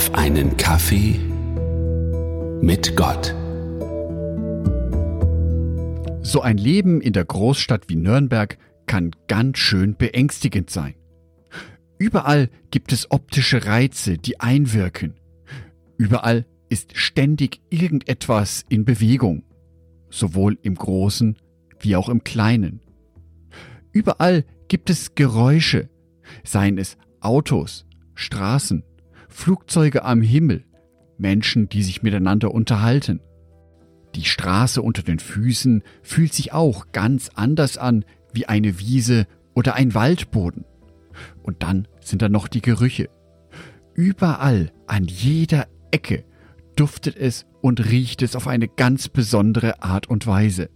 auf einen Kaffee mit Gott. So ein Leben in der Großstadt wie Nürnberg kann ganz schön beängstigend sein. Überall gibt es optische Reize, die einwirken. Überall ist ständig irgendetwas in Bewegung, sowohl im Großen wie auch im Kleinen. Überall gibt es Geräusche, seien es Autos, Straßen, Flugzeuge am Himmel, Menschen, die sich miteinander unterhalten. Die Straße unter den Füßen fühlt sich auch ganz anders an wie eine Wiese oder ein Waldboden. Und dann sind da noch die Gerüche. Überall, an jeder Ecke, duftet es und riecht es auf eine ganz besondere Art und Weise.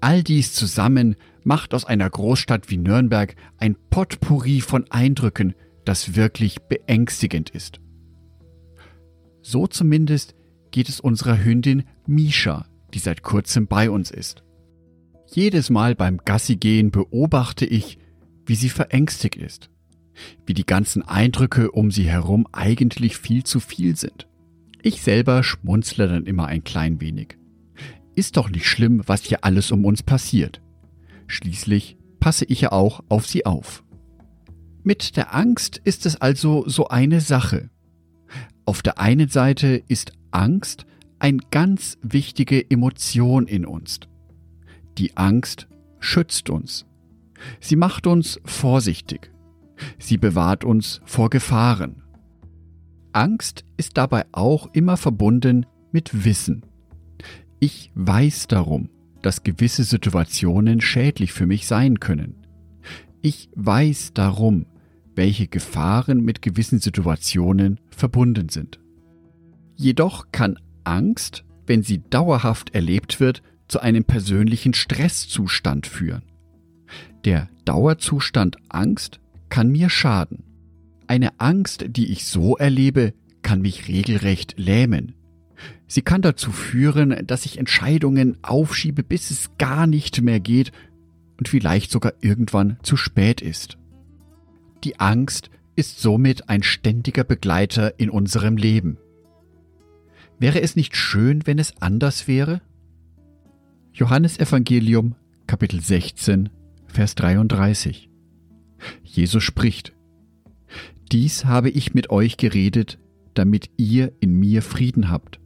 All dies zusammen macht aus einer Großstadt wie Nürnberg ein Potpourri von Eindrücken, das wirklich beängstigend ist. So zumindest geht es unserer Hündin Misha, die seit kurzem bei uns ist. Jedes Mal beim Gassigehen beobachte ich, wie sie verängstigt ist, wie die ganzen Eindrücke um sie herum eigentlich viel zu viel sind. Ich selber schmunzle dann immer ein klein wenig. Ist doch nicht schlimm, was hier alles um uns passiert. Schließlich passe ich ja auch auf sie auf. Mit der Angst ist es also so eine Sache. Auf der einen Seite ist Angst eine ganz wichtige Emotion in uns. Die Angst schützt uns. Sie macht uns vorsichtig. Sie bewahrt uns vor Gefahren. Angst ist dabei auch immer verbunden mit Wissen. Ich weiß darum, dass gewisse Situationen schädlich für mich sein können. Ich weiß darum, welche Gefahren mit gewissen Situationen verbunden sind. Jedoch kann Angst, wenn sie dauerhaft erlebt wird, zu einem persönlichen Stresszustand führen. Der Dauerzustand Angst kann mir schaden. Eine Angst, die ich so erlebe, kann mich regelrecht lähmen. Sie kann dazu führen, dass ich Entscheidungen aufschiebe, bis es gar nicht mehr geht und vielleicht sogar irgendwann zu spät ist. Die Angst ist somit ein ständiger Begleiter in unserem Leben. Wäre es nicht schön, wenn es anders wäre? Johannes Evangelium Kapitel 16 Vers 33 Jesus spricht Dies habe ich mit euch geredet, damit ihr in mir Frieden habt.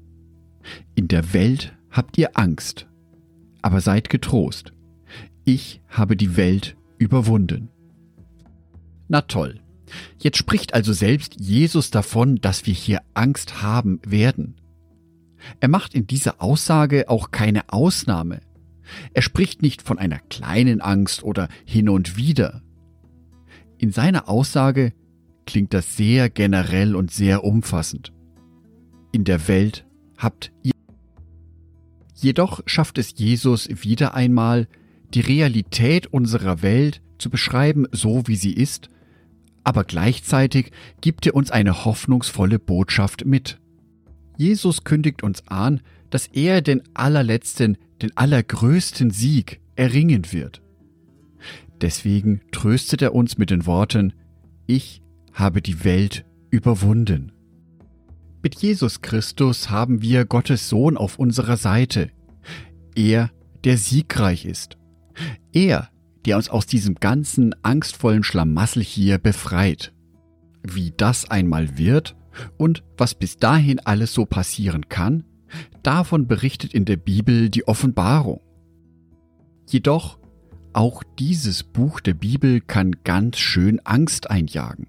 In der Welt habt ihr Angst, aber seid getrost. Ich habe die Welt überwunden. Na toll. Jetzt spricht also selbst Jesus davon, dass wir hier Angst haben werden. Er macht in dieser Aussage auch keine Ausnahme. Er spricht nicht von einer kleinen Angst oder hin und wieder. In seiner Aussage klingt das sehr generell und sehr umfassend. In der Welt habt ihr. Jedoch schafft es Jesus wieder einmal, die Realität unserer Welt zu beschreiben, so wie sie ist, aber gleichzeitig gibt er uns eine hoffnungsvolle Botschaft mit. Jesus kündigt uns an, dass er den allerletzten, den allergrößten Sieg erringen wird. Deswegen tröstet er uns mit den Worten, ich habe die Welt überwunden. Mit Jesus Christus haben wir Gottes Sohn auf unserer Seite. Er, der siegreich ist. Er, der uns aus diesem ganzen angstvollen Schlamassel hier befreit. Wie das einmal wird und was bis dahin alles so passieren kann, davon berichtet in der Bibel die Offenbarung. Jedoch, auch dieses Buch der Bibel kann ganz schön Angst einjagen.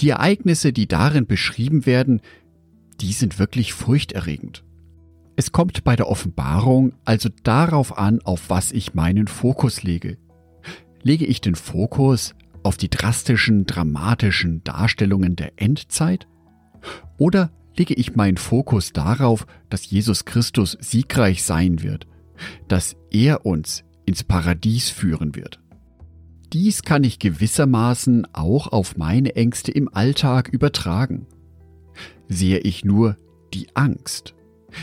Die Ereignisse, die darin beschrieben werden, die sind wirklich furchterregend. Es kommt bei der Offenbarung also darauf an, auf was ich meinen Fokus lege. Lege ich den Fokus auf die drastischen, dramatischen Darstellungen der Endzeit? Oder lege ich meinen Fokus darauf, dass Jesus Christus siegreich sein wird, dass er uns ins Paradies führen wird? Dies kann ich gewissermaßen auch auf meine Ängste im Alltag übertragen. Sehe ich nur die Angst,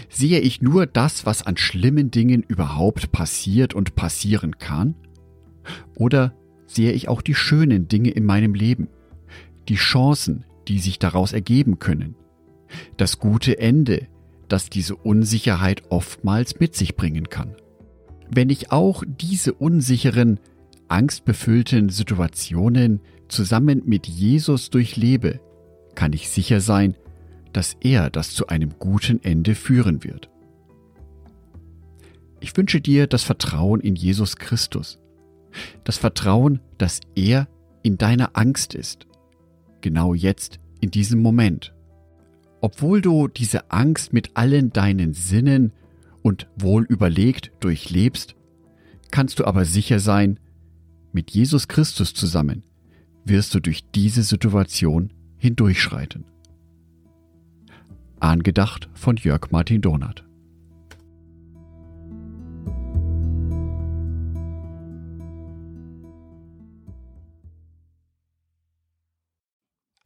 Sehe ich nur das, was an schlimmen Dingen überhaupt passiert und passieren kann? Oder sehe ich auch die schönen Dinge in meinem Leben, die Chancen, die sich daraus ergeben können. Das gute Ende, das diese Unsicherheit oftmals mit sich bringen kann. Wenn ich auch diese unsicheren, angstbefüllten Situationen zusammen mit Jesus durchlebe, kann ich sicher sein, dass er das zu einem guten Ende führen wird. Ich wünsche dir das Vertrauen in Jesus Christus. Das Vertrauen, dass er in deiner Angst ist. Genau jetzt, in diesem Moment. Obwohl du diese Angst mit allen deinen Sinnen und wohl überlegt durchlebst, kannst du aber sicher sein, mit Jesus Christus zusammen wirst du durch diese Situation hindurchschreiten. Angedacht von Jörg Martin Donath.